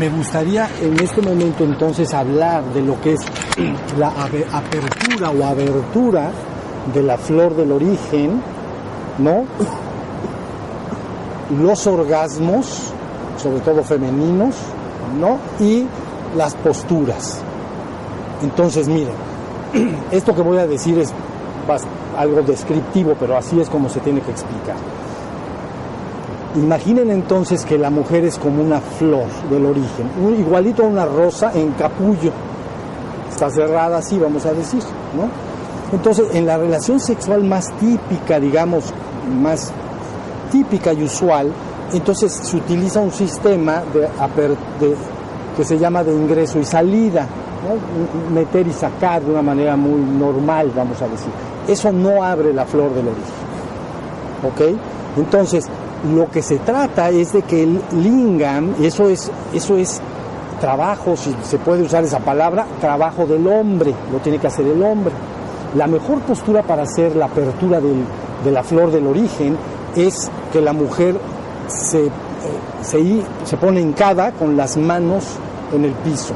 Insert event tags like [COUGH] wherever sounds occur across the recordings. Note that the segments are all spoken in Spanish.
me gustaría en este momento entonces hablar de lo que es la apertura o abertura de la flor del origen, ¿no? Los orgasmos, sobre todo femeninos, ¿no? Y las posturas. Entonces, miren, esto que voy a decir es algo descriptivo, pero así es como se tiene que explicar. Imaginen entonces que la mujer es como una flor del origen, igualito a una rosa en capullo. Está cerrada así, vamos a decir, ¿no? Entonces, en la relación sexual más típica, digamos, más típica y usual, entonces se utiliza un sistema de, que se llama de ingreso y salida, meter y sacar de una manera muy normal, vamos a decir. Eso no abre la flor del origen. ¿Ok? Entonces, lo que se trata es de que el lingam, eso es, eso es trabajo, si se puede usar esa palabra, trabajo del hombre, lo tiene que hacer el hombre. La mejor postura para hacer la apertura de la flor del origen es que la mujer se, eh, se, se pone hincada con las manos en el piso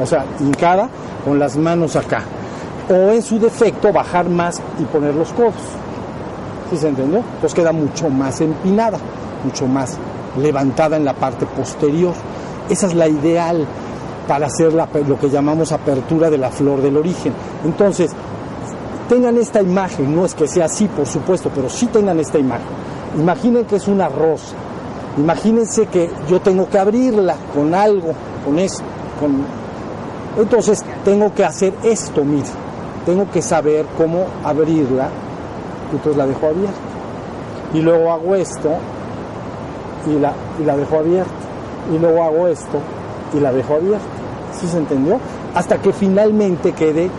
o sea, hincada con las manos acá. O en su defecto bajar más y poner los codos. ¿Sí se entendió? Entonces queda mucho más empinada, mucho más levantada en la parte posterior. Esa es la ideal para hacer lo que llamamos apertura de la flor del origen. Entonces, tengan esta imagen, no es que sea así, por supuesto, pero sí tengan esta imagen. Imaginen que es una rosa. Imagínense que yo tengo que abrirla con algo, con esto, con entonces tengo que hacer esto, mire, tengo que saber cómo abrirla, entonces la dejo abierta. Y luego hago esto y la, y la dejo abierta. Y luego hago esto y la dejo abierta. ¿Sí se entendió? Hasta que finalmente quede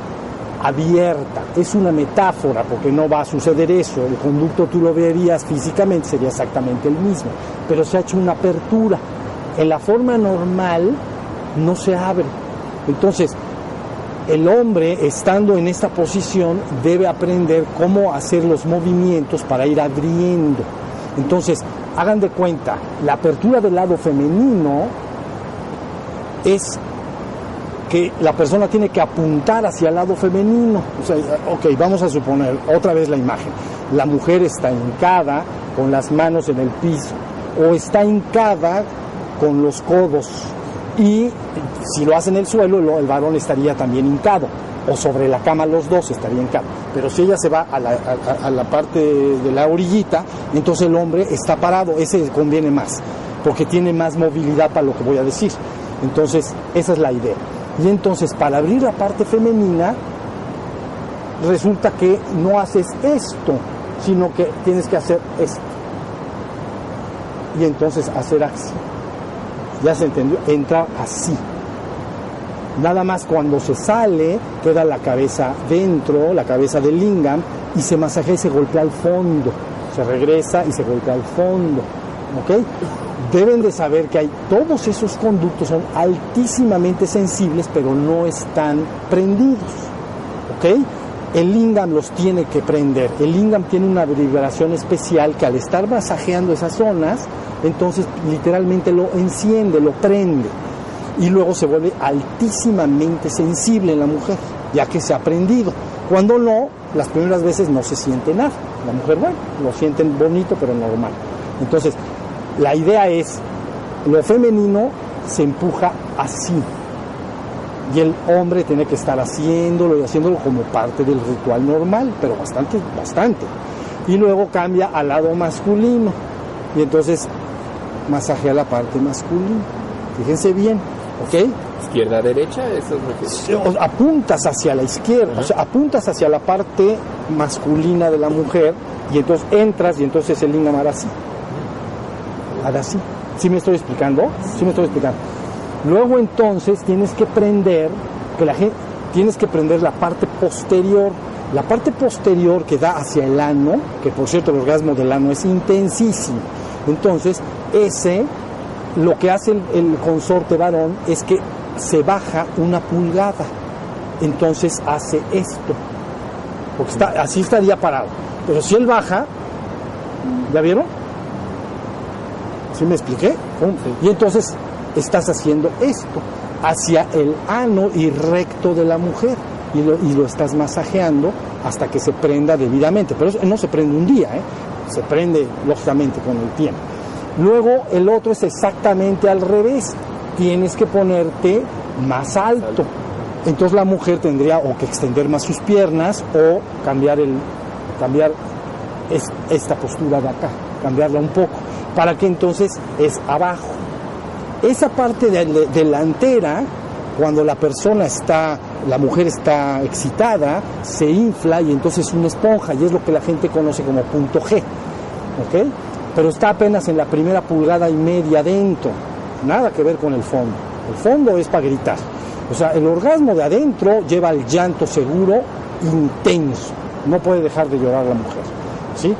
abierta. Es una metáfora porque no va a suceder eso. El conducto tú lo verías físicamente, sería exactamente el mismo. Pero se ha hecho una apertura. En la forma normal no se abre entonces, el hombre, estando en esta posición, debe aprender cómo hacer los movimientos para ir abriendo. Entonces, hagan de cuenta, la apertura del lado femenino es que la persona tiene que apuntar hacia el lado femenino. O sea, ok, vamos a suponer otra vez la imagen. La mujer está hincada con las manos en el piso o está hincada con los codos y si lo hace en el suelo, el varón estaría también hincado, o sobre la cama los dos estarían hincados. Pero si ella se va a la, parte de la orillita, entonces el hombre está parado, ese conviene más, porque tiene más movilidad para lo que voy a decir. Entonces, esa es la idea. Y entonces, para abrir la parte femenina, resulta que no haces esto, sino que tienes que hacer esto. Y entonces hacer así. ¿Ya se entendió? Entra así. Nada más cuando se sale, queda la cabeza dentro, la cabeza del lingam, y se masajea y se golpea al fondo. Se regresa y se golpea al fondo. ¿Ok? Deben de saber que hay todos esos conductos son altísimamente sensibles, pero no están prendidos. ¿Ok? El lingam los tiene que prender. El lingam tiene una vibración especial que al estar masajeando esas zonas, entonces literalmente lo enciende, lo prende y luego se vuelve altísimamente sensible en la mujer, ya que se ha aprendido. Cuando no, las primeras veces no se siente nada. La mujer, bueno, lo sienten bonito, pero normal. Entonces, la idea es, lo femenino se empuja así. Y el hombre tiene que estar haciéndolo y haciéndolo como parte del ritual normal, pero bastante, bastante. Y luego cambia al lado masculino. Y entonces masajea la parte masculina. Fíjense bien, ¿ok? Izquierda, derecha, eso es Apuntas hacia la izquierda, o sea, apuntas hacia la parte masculina de la mujer y entonces entras y entonces el lingam hará así. Hará así. ¿Sí me estoy explicando? Sí me estoy explicando. Luego entonces tienes que prender, que la gente, tienes que prender la parte posterior, la parte posterior que da hacia el ano, que por cierto el orgasmo del ano es intensísimo. Entonces, ese, lo que hace el, consorte varón es que se baja una pulgada. Entonces hace esto. Porque está, así estaría parado. Pero si él baja, ¿ya vieron? ¿Sí me expliqué? Y entonces estás haciendo esto hacia el ano y recto de la mujer y lo, y lo estás masajeando hasta que se prenda debidamente. Pero eso no se prende un día, ¿eh? Se prende lógicamente con el tiempo. Luego el otro es exactamente al revés. Tienes que ponerte más alto. Entonces la mujer tendría o que extender más sus piernas o cambiar el cambiar es- esta postura de acá, cambiarla un poco, para que entonces es abajo. Esa parte de- de- delantera, cuando la persona está, la mujer está excitada, se infla y entonces es una esponja y es lo que la gente conoce como punto G. Pero está apenas en la primera pulgada y media dentro, nada que ver con el fondo. El fondo es para gritar. O sea, el orgasmo de adentro lleva el llanto seguro, intenso. No puede dejar de llorar la mujer, ¿sí?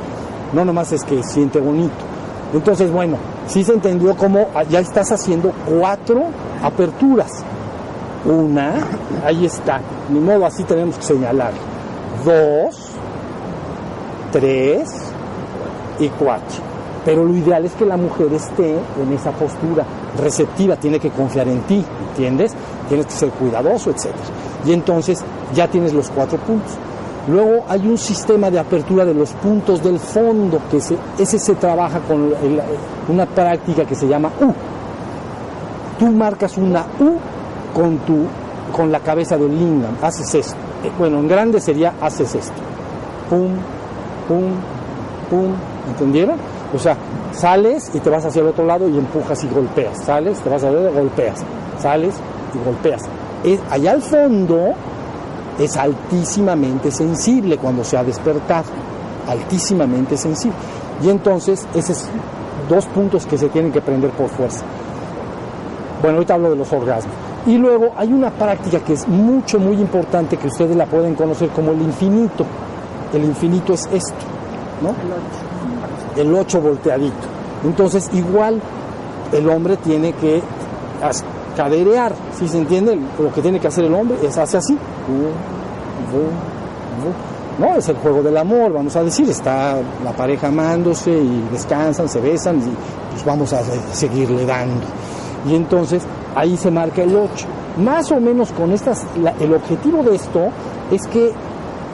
No nomás es que siente bonito. Entonces, bueno, sí se entendió cómo ya estás haciendo cuatro aperturas. Una, ahí está, ni modo así tenemos que señalar. Dos, tres, y cuatro. Pero lo ideal es que la mujer esté en esa postura receptiva, tiene que confiar en ti, ¿entiendes? Tienes que ser cuidadoso, etc. Y entonces ya tienes los cuatro puntos. Luego hay un sistema de apertura de los puntos del fondo, que se- ese se trabaja con una práctica que se llama U. Tú marcas una U con, tu, con la cabeza del lingam, haces esto. Eh, Bueno, en grande sería haces esto. Pum, pum, pum, ¿entendieron? O sea, sales y te vas hacia el otro lado y empujas y golpeas. Sales, te vas a ver, golpeas. Sales y golpeas. Allá al fondo es altísimamente sensible cuando se ha despertado. Altísimamente sensible. Y entonces, esos dos puntos que se tienen que prender por fuerza. Bueno, ahorita hablo de los orgasmos. Y luego hay una práctica que es mucho, muy importante que ustedes la pueden conocer como el infinito. El infinito es esto, ¿no? El 8 volteadito. Entonces, igual el hombre tiene que caderear, ¿sí se entiende? Lo que tiene que hacer el hombre es hace así. No, es el juego del amor, vamos a decir, está la pareja amándose y descansan, se besan y pues vamos a seguirle dando. Y entonces ahí se marca el 8. Más o menos con estas, el objetivo de esto es que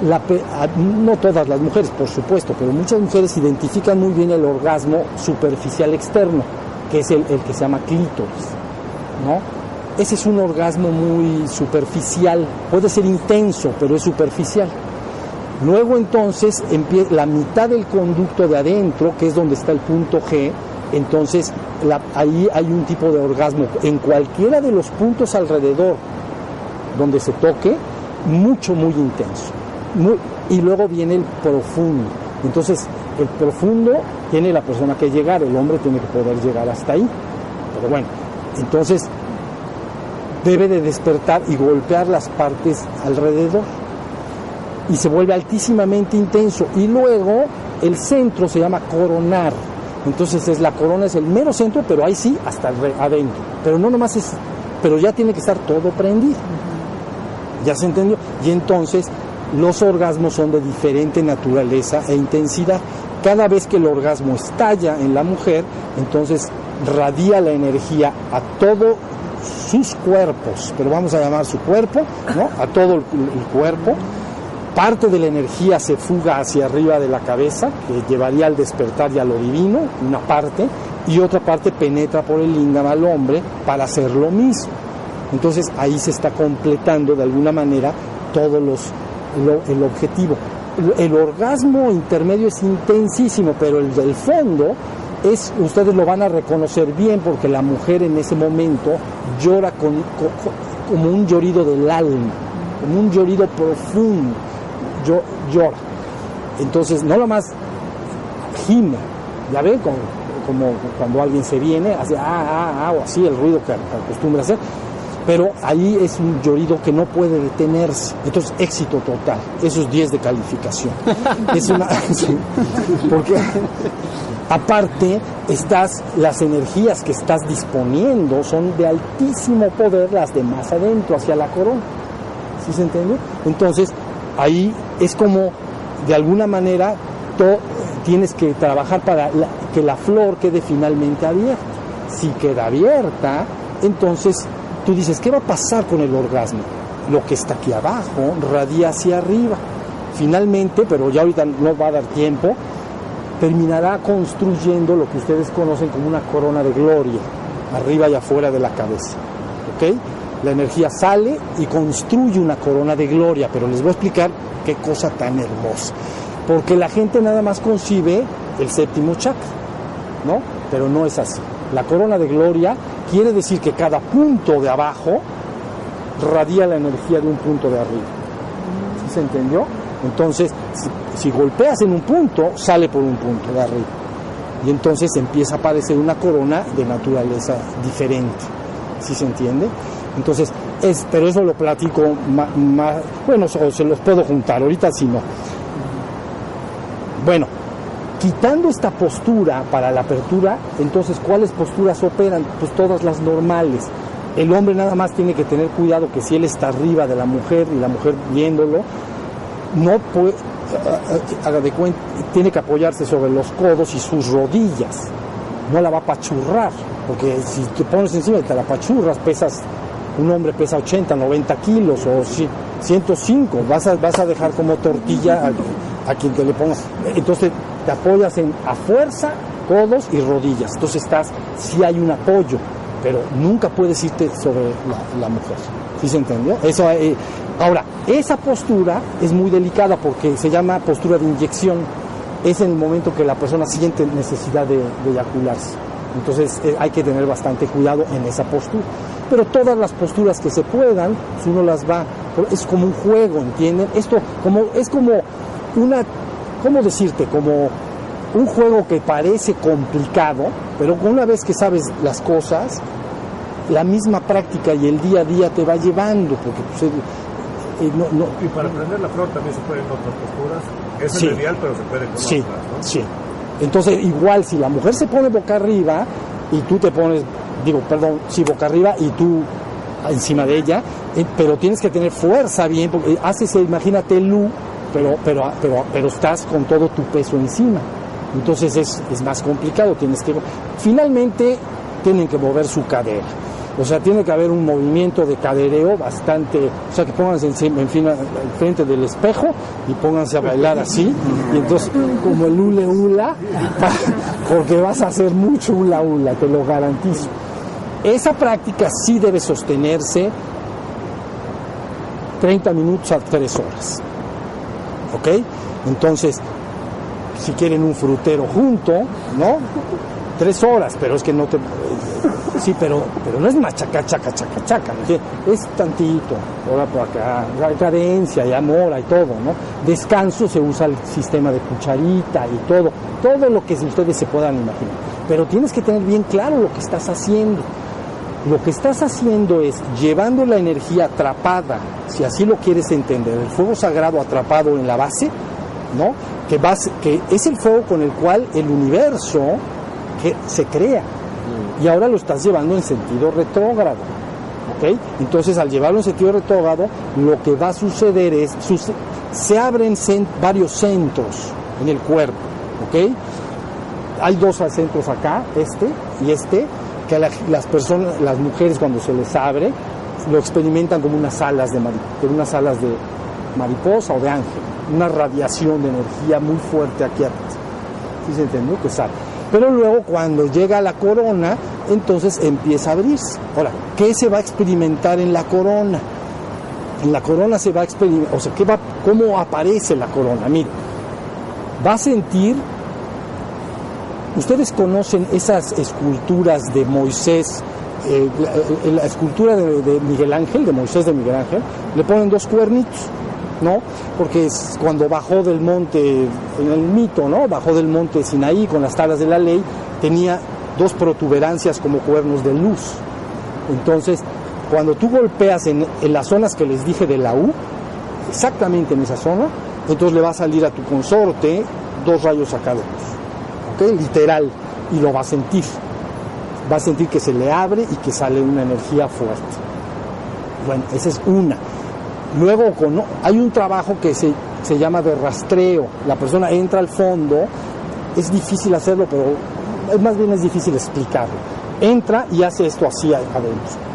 no todas las mujeres, por supuesto, pero muchas mujeres identifican muy bien el orgasmo superficial externo, que es el, que se llama clítoris, ¿no? Ese es un orgasmo muy superficial, puede ser intenso, pero es superficial. Luego entonces la mitad del conducto de adentro, que es donde está el punto G, entonces ahí hay un tipo de orgasmo en cualquiera de los puntos alrededor donde se toque, mucho, muy intenso. Y luego viene el profundo. Entonces, el profundo tiene la persona que llegar, el hombre tiene que poder llegar hasta ahí. Pero bueno, entonces debe de despertar y golpear las partes alrededor. Y se vuelve altísimamente intenso. Y luego el centro se llama coronar. Entonces es la corona es el mero centro, pero ahí sí hasta adentro. Pero no nomás es, pero ya tiene que estar todo prendido. ¿Ya se entendió? Y entonces los orgasmos son de diferente naturaleza e intensidad. Cada vez que el orgasmo estalla en la mujer, entonces radia la energía a todos sus cuerpos, pero vamos a llamar su cuerpo, ¿no? A todo el, el cuerpo. Parte de la energía se fuga hacia arriba de la cabeza, que llevaría al despertar y a lo divino, una parte, y otra parte penetra por el lingam al hombre para hacer lo mismo. Entonces ahí se está completando de alguna manera todos los lo- el objetivo. El, orgasmo intermedio es intensísimo, pero el del fondo es ustedes lo van a reconocer bien porque la mujer en ese momento llora con, co- como un llorido del alma, como un llorido profundo, Llo- llora. Entonces no nomás gime, ya ven como, como cuando alguien se viene, hace ah, ah, ah, o así el ruido que acostumbra hacer, pero ahí es un llorido que no puede detenerse. Entonces, éxito total. Eso es 10 de calificación. [LAUGHS] Es una. [LAUGHS] sí, porque aparte, estás, las energías que estás disponiendo son de altísimo poder, las de más adentro, hacia la corona. ¿Sí se entendió? Entonces, ahí es como, de alguna manera, to- tienes que trabajar para que la flor quede finalmente abierta. Si queda abierta, entonces tú dices, ¿qué va a pasar con el orgasmo? Lo que está aquí abajo radia hacia arriba. Finalmente, pero ya ahorita no va a dar tiempo, terminará construyendo lo que ustedes conocen como una corona de gloria, arriba y afuera de la cabeza. ¿Ok? La energía sale y construye una corona de gloria, pero les voy a explicar qué cosa tan hermosa. Porque la gente nada más concibe el séptimo chakra, ¿no? Pero no es así. La corona de gloria quiere decir que cada punto de abajo radia la energía de un punto de arriba. ¿Sí se entendió? Entonces, si, golpeas en un punto, sale por un punto de arriba. Y entonces empieza a aparecer una corona de naturaleza diferente. ¿Sí se entiende? Entonces, es, pero eso lo platico más, bueno, o se los puedo juntar, ahorita sí no. Bueno, quitando esta postura para la apertura, entonces, ¿cuáles posturas operan? Pues todas las normales. El hombre nada más tiene que tener cuidado que si él está arriba de la mujer y la mujer viéndolo, no puede, haga tiene que apoyarse sobre los codos y sus rodillas. No la va a pachurrar, porque si te pones encima y te la pachurras, pesas, un hombre pesa 80, 90 kilos o 105, vas a, vas a dejar como tortilla a, quien te le pongas. Entonces te apoyas en, a fuerza, codos y rodillas. Entonces estás, si hay un apoyo, pero nunca puedes irte sobre la, mujer. ¿Sí se entendió? Eso, eh, ahora, esa postura es muy delicada porque se llama postura de inyección. Es en el momento que la persona siente necesidad de, eyacularse. Entonces eh, hay que tener bastante cuidado en esa postura. Pero todas las posturas que se puedan, si uno las va, es como un juego, ¿entienden? Esto como, es como una, ¿cómo decirte? Como un juego que parece complicado, pero una vez que sabes las cosas, la misma práctica y el día a día te va llevando, porque pues, y, no, y para aprender la flor también se pueden otras posturas. Es el ideal, pero se puede con sí, Sí. Entonces, igual si la mujer se pone boca arriba y tú te pones, digo, perdón, sí, boca arriba y tú encima de ella, eh, pero tienes que tener fuerza bien, porque haces, imagínate, Lu, pero, pero, pero, pero estás con todo tu peso encima. Entonces es, es más complicado, tienes que... Finalmente tienen que mover su cadera. O sea, tiene que haber un movimiento de cadereo bastante, o sea, que pónganse en, en fin, frente del espejo y pónganse a bailar así, y entonces como el hule hula, [LAUGHS] porque vas a hacer mucho hula hula, te lo garantizo. Esa práctica sí debe sostenerse 30 minutos a 3 horas. ¿Ok? Entonces, si quieren un frutero junto, ¿no? Tres horas, pero es que no te... Sí, pero, pero no es machaca, chaca, chaca, chaca, ¿no? es tantito, ahora por acá, hay cadencia, y amor, y todo, ¿no? Descanso se usa el sistema de cucharita y todo, todo lo que ustedes se puedan imaginar. Pero tienes que tener bien claro lo que estás haciendo. Lo que estás haciendo es llevando la energía atrapada, si así lo quieres entender, el fuego sagrado atrapado en la base, ¿no? Que, que es el fuego con el cual el universo que se crea. Y ahora lo estás llevando en sentido retrógrado. ¿ok? Entonces, al llevarlo en sentido retrógrado, lo que va a suceder es, se abren varios centros en el cuerpo. ¿ok? Hay dos centros acá, este y este, que las personas, las mujeres cuando se les abre, lo experimentan como unas alas de, unas alas de mariposa o de ángel una radiación de energía muy fuerte aquí atrás. ¿Sí se entendió? Que sale. Pero luego cuando llega la corona, entonces empieza a abrirse. Ahora, ¿qué se va a experimentar en la corona? En la corona se va a experimentar, o sea, ¿qué va, ¿cómo aparece la corona? Mire, va a sentir, ustedes conocen esas esculturas de Moisés, eh, la, escultura de, de Miguel Ángel, de Moisés de Miguel Ángel, le ponen dos cuernitos ¿no? Porque es cuando bajó del monte, en el mito, ¿no? Bajó del monte Sinaí con las tablas de la ley, tenía dos protuberancias como cuernos de luz. Entonces, cuando tú golpeas en, las zonas que les dije de la U, exactamente en esa zona, entonces le va a salir a tu consorte dos rayos sacados, ¿ok? Literal, y lo va a sentir. Va a sentir que se le abre y que sale una energía fuerte. Bueno, esa es una. Luego hay un trabajo que se, llama de rastreo. La persona entra al fondo, es difícil hacerlo, pero más bien es difícil explicarlo. entra y hace esto así adentro.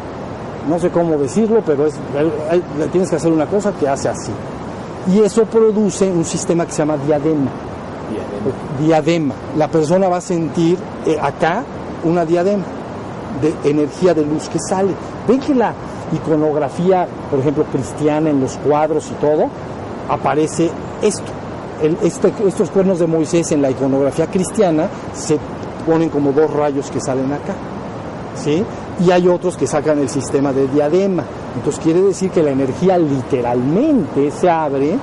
No sé cómo decirlo, pero es, tienes que hacer una cosa que hace así. Y eso produce un sistema que se llama diadema. Diadema. La persona va a sentir eh, acá una diadema de energía de luz que sale. Ven que la iconografía, por ejemplo, cristiana en los cuadros y todo, aparece esto. Este, estos cuernos de Moisés en la iconografía cristiana se ponen como dos rayos que salen acá. ¿sí? Y hay otros que sacan el sistema de diadema. Entonces quiere decir que la energía literalmente se abre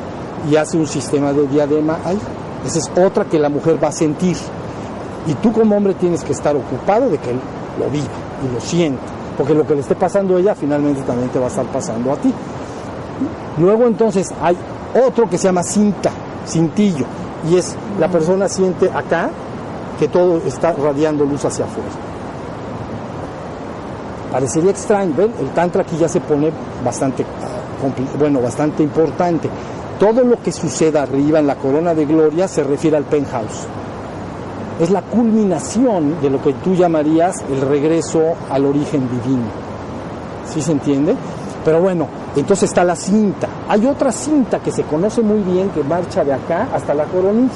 y hace un sistema de diadema ahí. Esa es otra que la mujer va a sentir. Y tú como hombre tienes que estar ocupado de que él lo viva y lo sienta. Porque lo que le esté pasando a ella finalmente también te va a estar pasando a ti. Luego entonces hay otro que se llama cinta, cintillo. Y es la persona siente acá que todo está radiando luz hacia afuera. Parecería extraño, ¿ven? El tantra aquí ya se pone bastante, bueno, bastante importante. Todo lo que suceda arriba en la corona de gloria se refiere al penthouse. Es la culminación de lo que tú llamarías el regreso al origen divino. ¿Sí se entiende? Pero bueno, entonces está la cinta. Hay otra cinta que se conoce muy bien que marcha de acá hasta la coronilla.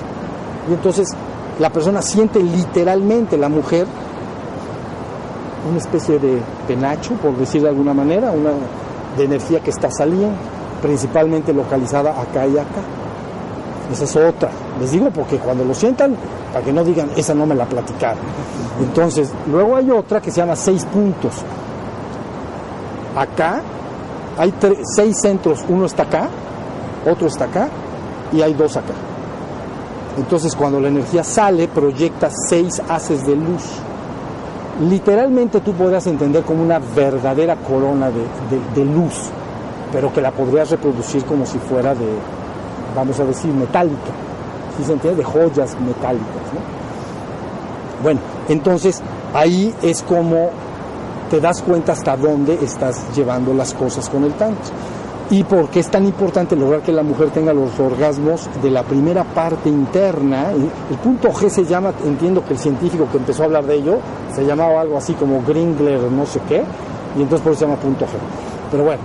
Y entonces la persona siente literalmente, la mujer, una especie de penacho, por decir de alguna manera, una de energía que está saliendo, principalmente localizada acá y acá. Esa es otra. Les digo porque cuando lo sientan, para que no digan, esa no me la platicaron. Entonces, luego hay otra que se llama seis puntos. Acá hay seis centros, uno está acá, otro está acá y hay dos acá. Entonces cuando la energía sale, proyecta seis haces de luz literalmente tú podrías entender como una verdadera corona de, luz, pero que la podrías reproducir como si fuera de, vamos a decir, metálica, De joyas metálicas, ¿no? Bueno, entonces ahí es como te das cuenta hasta dónde estás llevando las cosas con el tanto y por qué es tan importante lograr que la mujer tenga los orgasmos de la primera parte interna. El punto G se llama, entiendo que el científico que empezó a hablar de ello, se llamaba algo así como Gringler, no sé qué, y entonces por eso se llama punto G. Pero bueno,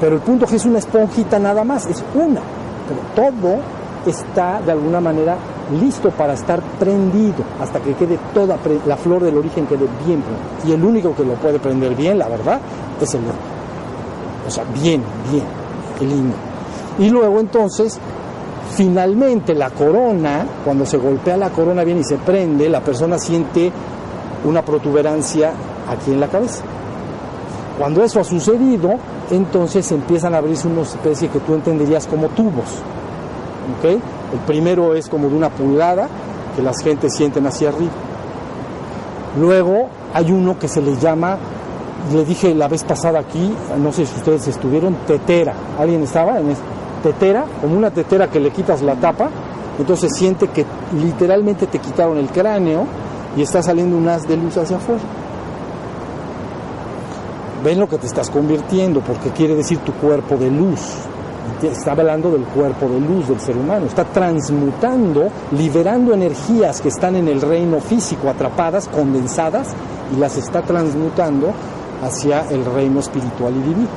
pero el punto G es una esponjita nada más, es una, pero todo está de alguna manera listo para estar prendido hasta que quede toda la flor del origen quede bien Y el único que lo puede prender bien, la verdad, es el hombre. O sea, bien, bien lindo. Y luego entonces, finalmente la corona, cuando se golpea la corona bien y se prende, la persona siente una protuberancia aquí en la cabeza. Cuando eso ha sucedido, entonces empiezan a abrirse una especie que tú entenderías como tubos. ¿Okay? El primero es como de una pulgada, que las gentes sienten hacia arriba. Luego hay uno que se le llama le dije la vez pasada aquí, no sé si ustedes estuvieron, tetera. ¿Alguien estaba en tetera? Como una tetera que le quitas la tapa, entonces siente que literalmente te quitaron el cráneo y está saliendo un haz de luz hacia afuera. Ven lo que te estás convirtiendo, porque quiere decir tu cuerpo de luz. Está hablando del cuerpo de luz del ser humano. Está transmutando, liberando energías que están en el reino físico atrapadas, condensadas, y las está transmutando hacia el reino espiritual y divino.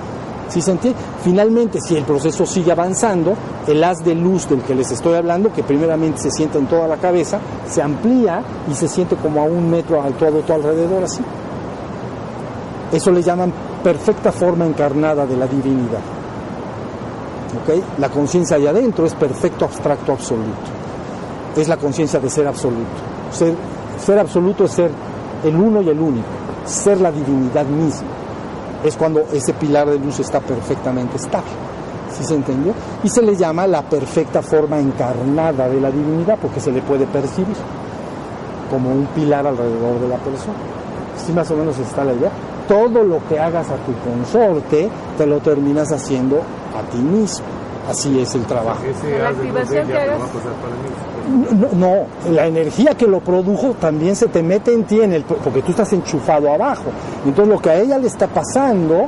¿Sí se Finalmente, si el proceso sigue avanzando, el haz de luz del que les estoy hablando, que primeramente se siente en toda la cabeza, se amplía y se siente como a un metro a todo, todo alrededor así. Eso le llaman perfecta forma encarnada de la divinidad. ¿Okay? La conciencia allá adentro es perfecto abstracto absoluto. Es la conciencia de ser absoluto. Ser, ser absoluto es ser el uno y el único ser la divinidad misma. Es cuando ese pilar de luz está perfectamente estable. ¿Sí se entendió? Y se le llama la perfecta forma encarnada de la divinidad porque se le puede percibir como un pilar alrededor de la persona. ¿Sí más o menos está la idea? Todo lo que hagas a tu consorte te lo terminas haciendo a ti mismo. Así es el trabajo. La activación que hagas no, la energía que lo produjo también se te mete en ti, en el, porque tú estás enchufado abajo. Entonces lo que a ella le está pasando,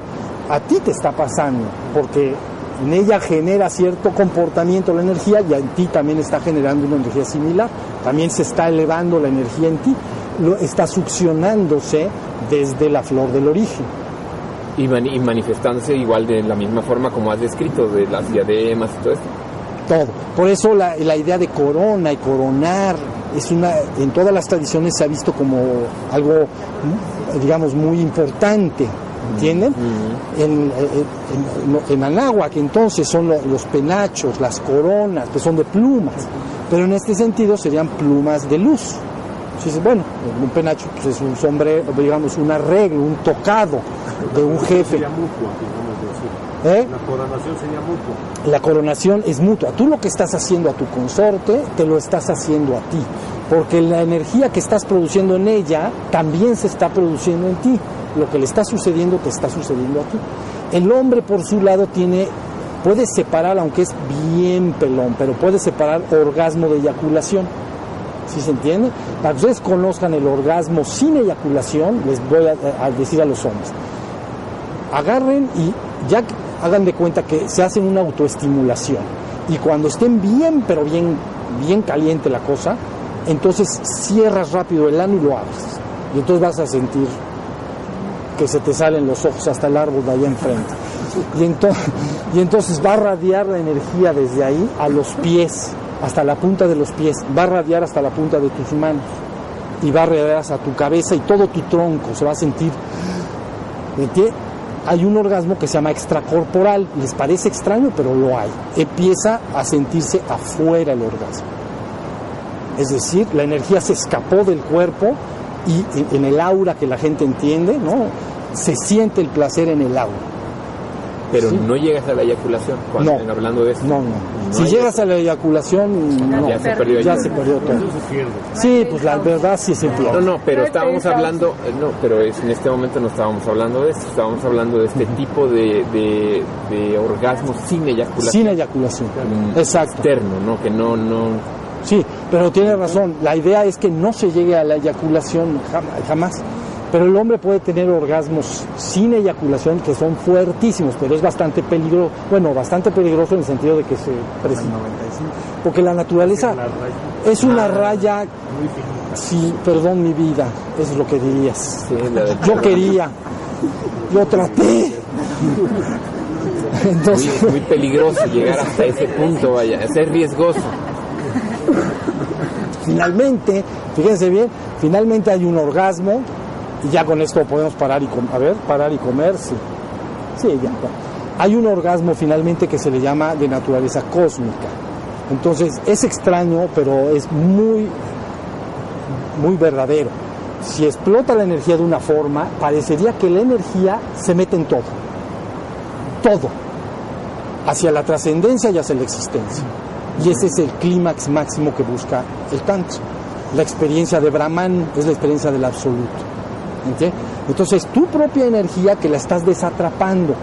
a ti te está pasando, porque en ella genera cierto comportamiento la energía y en ti también está generando una energía similar. También se está elevando la energía en ti. lo, está succionándose desde la flor del origen. Y, y, manifestándose igual de la misma forma como has descrito, de las diademas y todo esto. Todo. Por eso la, la idea de corona y coronar es una, en todas las tradiciones se ha visto como algo, digamos, muy importante. ¿Entienden? en, en, en, Anáhuac entonces son los penachos, las coronas, que son de plumas, pero en este sentido serían plumas de luz. Entonces, bueno, un penacho pues, es un sombrero, digamos, un arreglo, un tocado de un jefe. ¿Eh? La coronación sería mutua. La coronación es mutua. Tú lo que estás haciendo a tu consorte, te lo estás haciendo a ti. Porque la energía que estás produciendo en ella también se está produciendo en ti. Lo que le está sucediendo te está sucediendo a ti. El hombre, por su lado, tiene. Puede separar, aunque es bien pelón, pero puede separar orgasmo de eyaculación. ¿Sí se entiende? Para que ustedes conozcan el orgasmo sin eyaculación, les voy a, a decir a los hombres. Agarren y ya hagan de cuenta que se hacen una autoestimulación y cuando estén bien, pero bien, bien caliente la cosa, entonces cierras rápido el ano y lo abres. Y entonces vas a sentir que se te salen los ojos hasta el árbol de allá enfrente. Y entonces, y entonces va a radiar la energía desde ahí a los pies, hasta la punta de los pies, va a radiar hasta la punta de tus manos y va a radiar hasta tu cabeza y todo tu tronco se va a sentir. ¿De qué? Hay un orgasmo que se llama extracorporal. Les parece extraño, pero lo hay. Empieza a sentirse afuera el orgasmo. Es decir, la energía se escapó del cuerpo y en el aura que la gente entiende, ¿no? Se siente el placer en el aura. Pero no llegas a la eyaculación cuando no, hablando de eso. No, no. si llegas a la eyaculación, no, ya, se perdió, ya se perdió todo. Sí, pues la verdad sí se pierde. No, no, pero estábamos hablando, no, pero es, en este momento no estábamos hablando de esto, estábamos hablando de este tipo de, de, de orgasmo sin eyaculación. Sin eyaculación, Mm, exacto. Externo, ¿no? Que no, no... Sí, pero tiene razón, la idea es que no se llegue a la eyaculación jamás. Pero el hombre puede tener orgasmos sin eyaculación que son fuertísimos, pero es bastante peligroso, bueno, bastante peligroso en el sentido de que se precipita. Porque la naturaleza es una raya, sí, perdón mi vida, eso es lo que dirías. Sí, la de- Yo quería, yo traté. Entonces, muy, muy peligroso llegar hasta ese punto, vaya, es riesgoso. finalmente, fíjense bien, finalmente hay un orgasmo y ya con esto podemos parar y. A ver, parar y comer, sí. Sí, ya. Hay un orgasmo finalmente que se le llama de naturaleza cósmica. Entonces es extraño, pero es muy, muy verdadero. Si explota la energía de una forma, parecería que la energía se mete en todo. Todo. Hacia la trascendencia y hacia la existencia. Y ese es el clímax máximo que busca el Tantra. La experiencia de Brahman es la experiencia del absoluto. Entonces, tu propia energía que la estás desatrapando.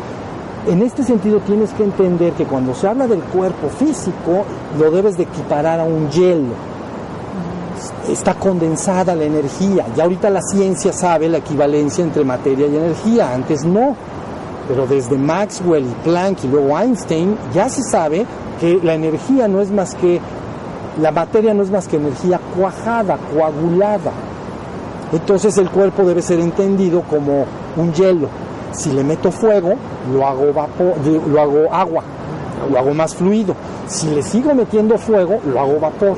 En este sentido, tienes que entender que cuando se habla del cuerpo físico, lo debes de equiparar a un hielo. Está condensada la energía. Ya ahorita la ciencia sabe la equivalencia entre materia y energía. Antes no. Pero desde Maxwell y Planck y luego Einstein ya se sabe que la energía no es más que, la materia no es más que energía cuajada, coagulada. Entonces el cuerpo debe ser entendido como un hielo. Si le meto fuego, lo hago, vapor, lo hago agua, lo hago más fluido. Si le sigo metiendo fuego, lo hago vapor.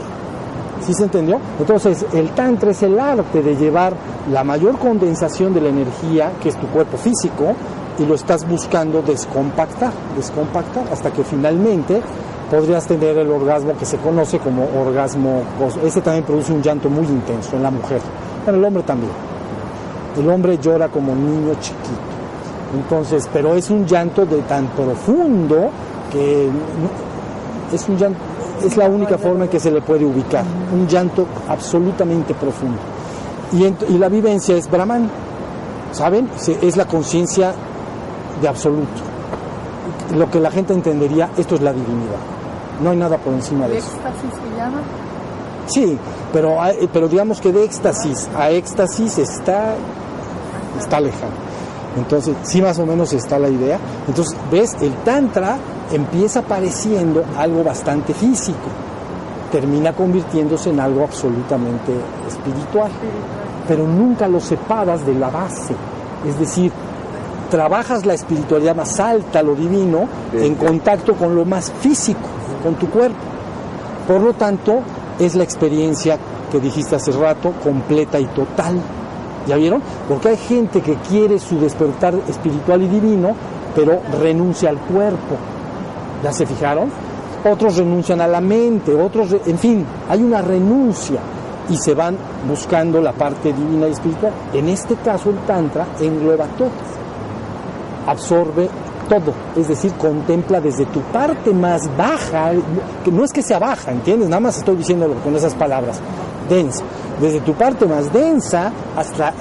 ¿Sí se entendió? Entonces el tantra es el arte de llevar la mayor condensación de la energía, que es tu cuerpo físico, y lo estás buscando descompactar, descompactar, hasta que finalmente podrías tener el orgasmo que se conoce como orgasmo. Ese también produce un llanto muy intenso en la mujer. El hombre también. El hombre llora como un niño chiquito. Entonces, pero es un llanto de tan profundo que es un llanto, es la única forma en que se le puede ubicar. Un llanto absolutamente profundo. Y, y la vivencia es Brahman, ¿saben? Es la conciencia de absoluto. Lo que la gente entendería, esto es la divinidad. No hay nada por encima ¿El de eso. éxtasis se llama? Sí, pero, pero digamos que de éxtasis a éxtasis está, está lejano. Entonces, sí más o menos está la idea. Entonces, ves, el tantra empieza pareciendo algo bastante físico, termina convirtiéndose en algo absolutamente espiritual. pero nunca lo separas de la base. Es decir, trabajas la espiritualidad más alta, lo divino, en contacto con lo más físico, con tu cuerpo. Por lo tanto, es la experiencia que dijiste hace rato, completa y total. ¿Ya vieron? Porque hay gente que quiere su despertar espiritual y divino, pero renuncia al cuerpo. ¿Ya se fijaron? Otros renuncian a la mente, otros, en fin, hay una renuncia y se van buscando la parte divina y espiritual. En este caso el Tantra engloba todo, absorbe todo, es decir, contempla desde tu parte más baja, que no es que sea baja, ¿entiendes? Nada más estoy diciéndolo con esas palabras, densa, desde tu parte más densa hasta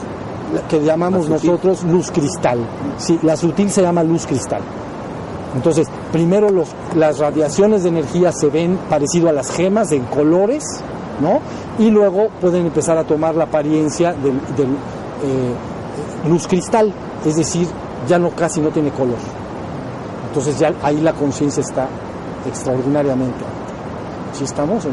la que llamamos nosotros luz cristal. Sí, la sutil se llama luz cristal. Entonces, primero los, las radiaciones de energía se ven parecido a las gemas en colores, ¿no? Y luego pueden empezar a tomar la apariencia del, eh, luz cristal, es decir, ya no casi no tiene color. Entonces ya ahí la conciencia está extraordinariamente ¿Sí estamos?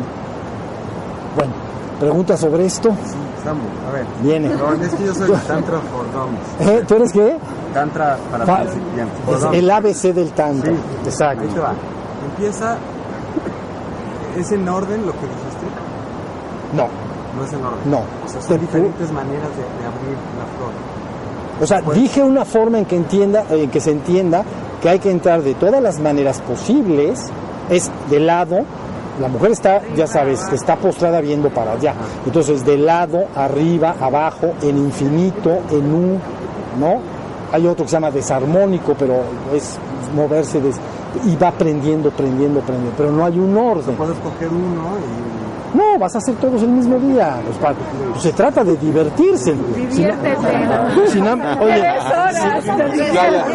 Bueno, ¿preguntas sobre esto? Sí, estamos. A ver. Viene. No, es que yo soy [LAUGHS] Tantra for. ¿Eh? ¿Tú eres qué? Tantra para Pa- principiantes. es el ABC del Tantra. Sí. Exacto. Ahí te va. Empieza. ¿Es en orden lo que dijiste? No, No es en orden. no. O sea, son diferentes maneras de, de abrir la flor. O sea, Pues- dije una forma en que entienda, en que se entienda que hay que entrar de todas las maneras posibles, es de lado, la mujer está, ya sabes, está postrada viendo para allá. Entonces, de lado, arriba, abajo, en infinito, en un, ¿no? Hay otro que se llama desarmónico, pero es moverse des- y va prendiendo, prendiendo, prendiendo, pero no hay un orden. Puedes coger uno y. No, vas a hacer todos el mismo día. los padres. Pues se trata de divertirse. Si si oye, Tres horas.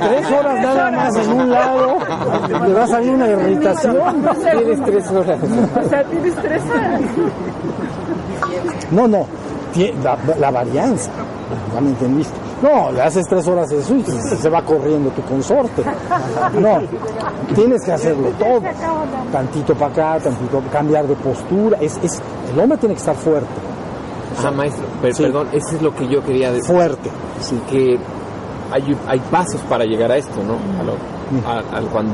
Tres horas nada más en un lado, le va a salir una irritación. Tienes tres horas. O sea, tienes tres horas. No, no, la, la varianza, ya me entendiste. No, le haces tres horas eso y se va corriendo tu consorte. No, tienes que hacerlo todo. Tantito para acá, tantito, cambiar de postura. Es, es, el hombre tiene que estar fuerte, Ah, maestro, per- Sí. perdón, eso es lo que yo quería decir. fuerte. Sí. que hay, hay pasos para llegar a esto, ¿no? A lo- a- al cuando,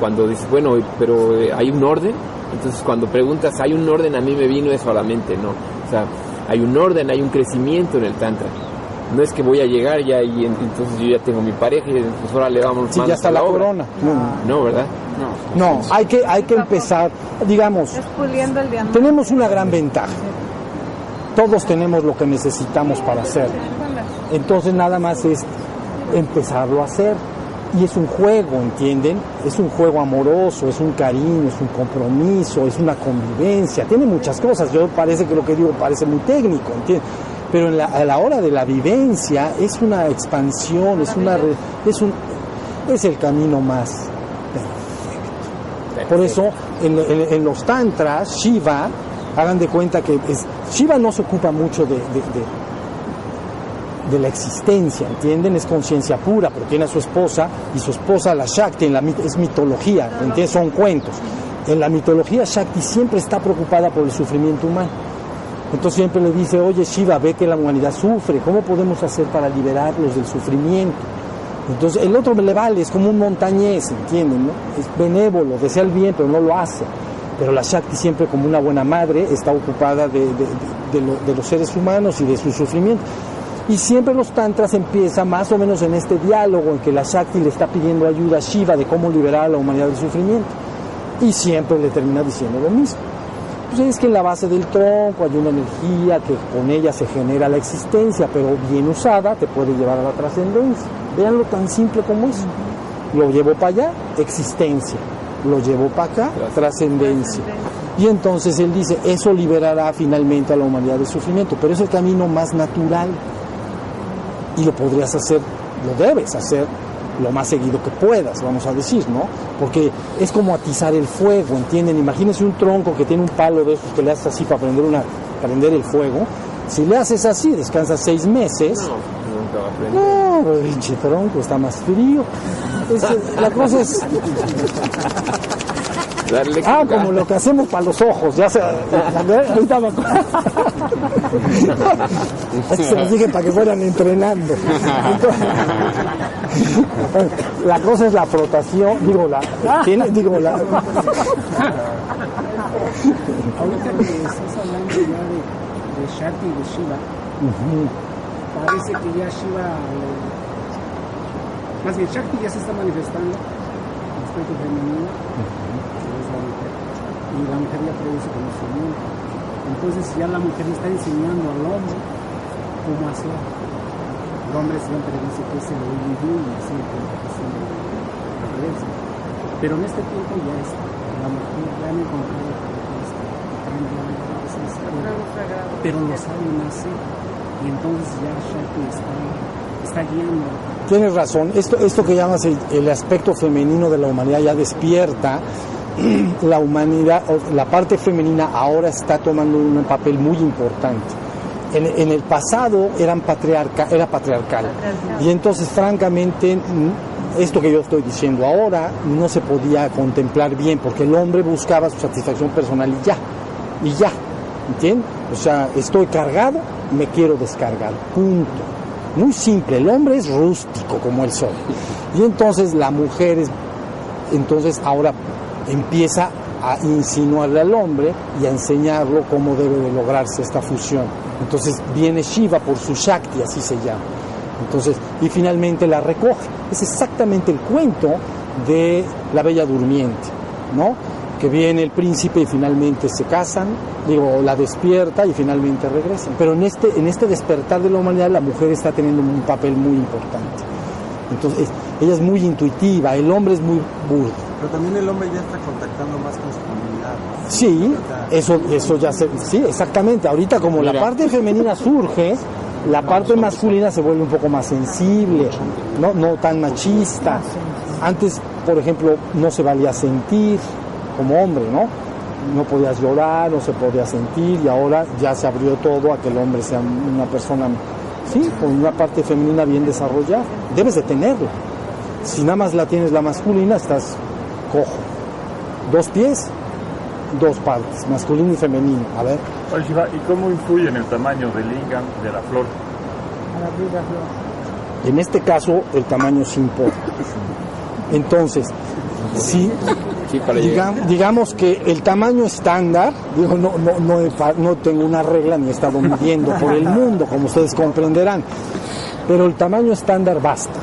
cuando dices, bueno, pero eh, hay un orden, entonces cuando preguntas, ¿hay un orden? A mí me vino eso a la mente, ¿no? O sea, hay un orden, hay un crecimiento en el Tantra. No es que voy a llegar ya y en- entonces yo ya tengo mi pareja y pues ahora le vamos Sí, ya está a la corona. No, No, ¿verdad? no, hay que, hay que empezar, digamos, tenemos una gran ventaja. Todos tenemos lo que necesitamos para hacerlo. Entonces nada más es empezarlo a hacer. Y es un juego, ¿entienden? Es un juego amoroso, es un cariño, es un compromiso, es una convivencia, tiene muchas cosas. Yo parece que lo que digo parece muy técnico, ¿entienden? Pero en la- a la hora de la vivencia es una expansión, es una es un es el camino más por eso, en, los tantras, Shiva, hagan de cuenta que Shiva no se ocupa mucho de, de- la existencia, ¿entienden? Es conciencia pura, pero tiene a su esposa, y su esposa, la Shakti, en la, es mitología, ¿entiendes? Son cuentos. En la mitología, Shakti siempre está preocupada por el sufrimiento humano. Entonces siempre le dice, oye Shiva, ve que la humanidad sufre, ¿cómo podemos hacer para liberarlos del sufrimiento? Entonces el otro le vale, es como un montañés, ¿entienden? Es benévolo, desea el bien, pero no lo hace. Pero la Shakti siempre como una buena madre está ocupada de, de los seres humanos y de su sufrimiento. Y siempre los tantras empiezan más o menos en este diálogo en que la Shakti le está pidiendo ayuda a Shiva de cómo liberar a la humanidad del sufrimiento. Y siempre le termina diciendo lo mismo. Pues es que en la base del tronco hay una energía que con ella se genera la existencia, pero bien usada te puede llevar a la trascendencia. Veanlo tan simple como eso. Lo llevo para allá, existencia. Lo llevo para acá, trascendencia. Y entonces él dice, eso liberará finalmente a la humanidad del sufrimiento, pero es el camino más natural. Y lo podrías hacer, lo debes hacer lo más seguido que puedas, vamos a decir, ¿no? Porque es como atizar el fuego, ¿entienden? Imagínense un tronco que tiene un palo de esos que le haces así para prender, una, para prender el fuego. Si le haces así, descansas seis meses. No, nunca va a aprender. No, pinche tronco está más frío. Es la cosa es. Darle Ah, como lo que hacemos para los ojos, ya se... Ahorita me acuerdo. [LAUGHS] Es que se los dije para que fueran entrenando. Entonces, la cosa es la frotación, digo, la... tiene- digo, la... Ahorita que estás hablando ya de, de Shakti y de Shiva, parece que ya Shiva, eh, más bien Shakti ya se está manifestando, aspecto femenino, que es la mujer, y la mujer ya produce conocimiento. Entonces ya la mujer le está enseñando al hombre cómo hacer. El hombre siempre dice que es el individuo y siempre el revés. Pero en este tiempo ya está, la mujer ya han encontrado pero lo saben hacer. Y entonces ya Shakti está, está guiando. Tienes razón, esto, esto que llamas el, el aspecto femenino de la humanidad ya despierta. [CLEARS THROAT] La humanidad, la parte femenina ahora está tomando un papel muy importante. En, en el pasado eran patriarca, era patriarcal. Y entonces, francamente, esto que yo estoy diciendo ahora no se podía contemplar bien, porque el hombre buscaba su satisfacción personal y ya, y ya, ¿entiendes? O sea, estoy cargado, me quiero descargar, punto. Muy simple, el hombre es rústico como el sol. Y entonces la mujer es, entonces ahora empieza a insinuarle al hombre y a enseñarlo cómo debe de lograrse esta fusión. Entonces viene Shiva por su Shakti, así se llama. Entonces, y finalmente la recoge. Es exactamente el cuento de la Bella Durmiente, ¿no? Que viene el príncipe y finalmente se casan, digo, la despierta y finalmente regresan. Pero en este, en este despertar de la humanidad la mujer está teniendo un papel muy importante. Entonces, ella es muy intuitiva, el hombre es muy burdo. Pero también el hombre ya está contactando más con su comunidad. ¿no? Sí, eso, eso ya se, sí, exactamente. Ahorita como la parte femenina surge, la parte masculina se vuelve un poco más sensible, no, no tan machista. Antes, por ejemplo, no se valía sentir como hombre, ¿no? No podías llorar, no se podía sentir y ahora ya se abrió todo a que el hombre sea una persona, sí, con una parte femenina bien desarrollada. Debes de tenerla. Si nada más la tienes la masculina, estás cojo. Dos pies, dos partes, masculino y femenino. A ver, Oye, Shiva, ¿y cómo influye en el tamaño del lingam de la flor? en este caso el tamaño sí importa. Entonces, si Sí, para llegar. digam- digamos que el tamaño estándar, digo, no, no, no, no tengo una regla ni he estado midiendo por el mundo, como ustedes comprenderán, pero el tamaño estándar basta.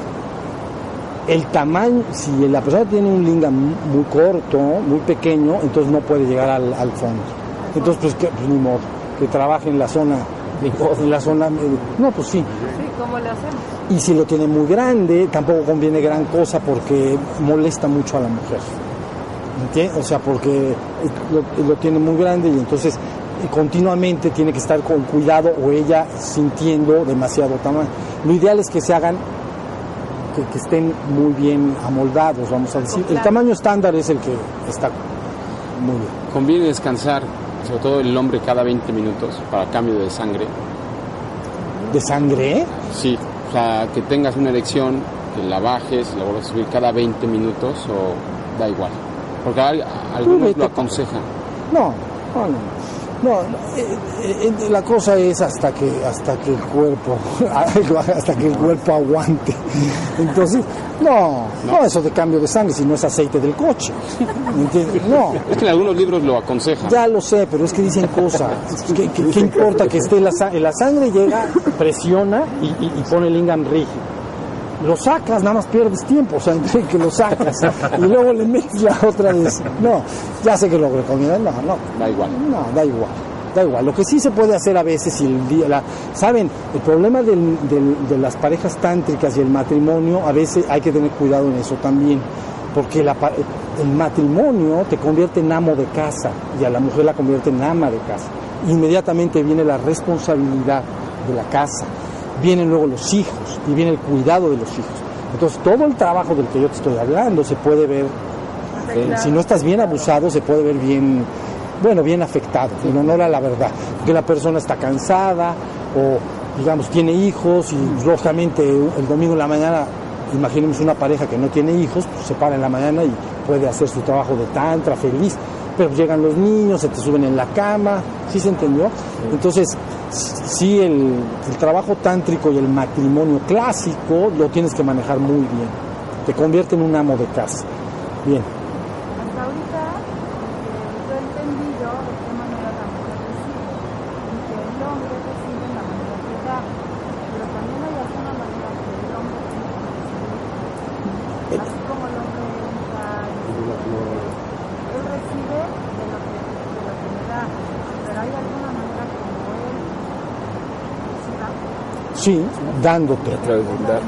El tamaño, si la persona tiene un lingam muy corto, muy pequeño, entonces no puede llegar al, al fondo. Entonces, pues, que, pues, ni modo, que trabaje en la zona, en la zona, no, pues sí, Sí, ¿cómo le hacemos? y si lo tiene muy grande, tampoco conviene gran cosa porque molesta mucho a la mujer. ¿Entiendes? O sea, porque lo, lo tiene muy grande y entonces eh, continuamente tiene que estar con cuidado o ella sintiendo demasiado tamaño. Lo ideal es que se hagan, que, que estén muy bien amoldados, vamos a decir. El tamaño estándar es el que está muy bien. Conviene descansar, sobre todo el hombre, cada 20 minutos para cambio de sangre. ¿De sangre? Sí, o sea, que tengas una erección, que la bajes, la vuelvas a subir cada 20 minutos o da igual. Porque hay- algunos lo aconsejan. No, no, no. Eh, eh, eh, la cosa es hasta que hasta que el cuerpo [LAUGHS] hasta que el cuerpo aguante. Entonces, no, no, eso de cambio de sangre, si no es aceite del coche. No, [LAUGHS] Es que en algunos libros lo aconsejan. ya lo sé, pero es que dicen cosas. ¿Qué, qué- qué importa que esté la sangre? La sangre llega, presiona y, y- y pone el lingam rígido. Lo sacas, nada más pierdes tiempo, o sea, entre [LAUGHS] que lo sacas y luego le metes la otra vez. No, ya sé que lo recomiendan, no, no, Da igual. no, da igual, da igual. Lo que sí se puede hacer a veces, si el día, la, saben, el problema del- del- de las parejas tántricas y el matrimonio, a veces hay que tener cuidado en eso también, porque la el matrimonio te convierte en amo de casa y a la mujer la convierte en ama de casa. Inmediatamente viene la responsabilidad de la casa, vienen luego los hijos y viene el cuidado de los hijos. Entonces todo el trabajo del que yo te estoy hablando se puede ver eh, si no estás bien abusado, se puede ver bien, bueno, bien afectado, en honor a la verdad. Que la persona está cansada o, digamos, tiene hijos y, lógicamente, el domingo en la mañana, imaginemos una pareja que no tiene hijos, pues se para en la mañana y puede hacer su trabajo de tantra feliz, pero llegan los niños, se te suben en la cama, ¿sí se entendió? Entonces, sí, el, el trabajo tántrico y el matrimonio clásico lo tienes que manejar muy bien, te convierte en un amo de casa. Bien. Hasta ahorita, eh, yo he entendido de qué manera la mujer recibe y que el hombre recibe en la manera que da, pero también hay alguna manera que el hombre tiene que. Así como el hombre entra él recibe de lo que, de lo que le da, pero hay alguna manera. Sí, dándote. A través del dar.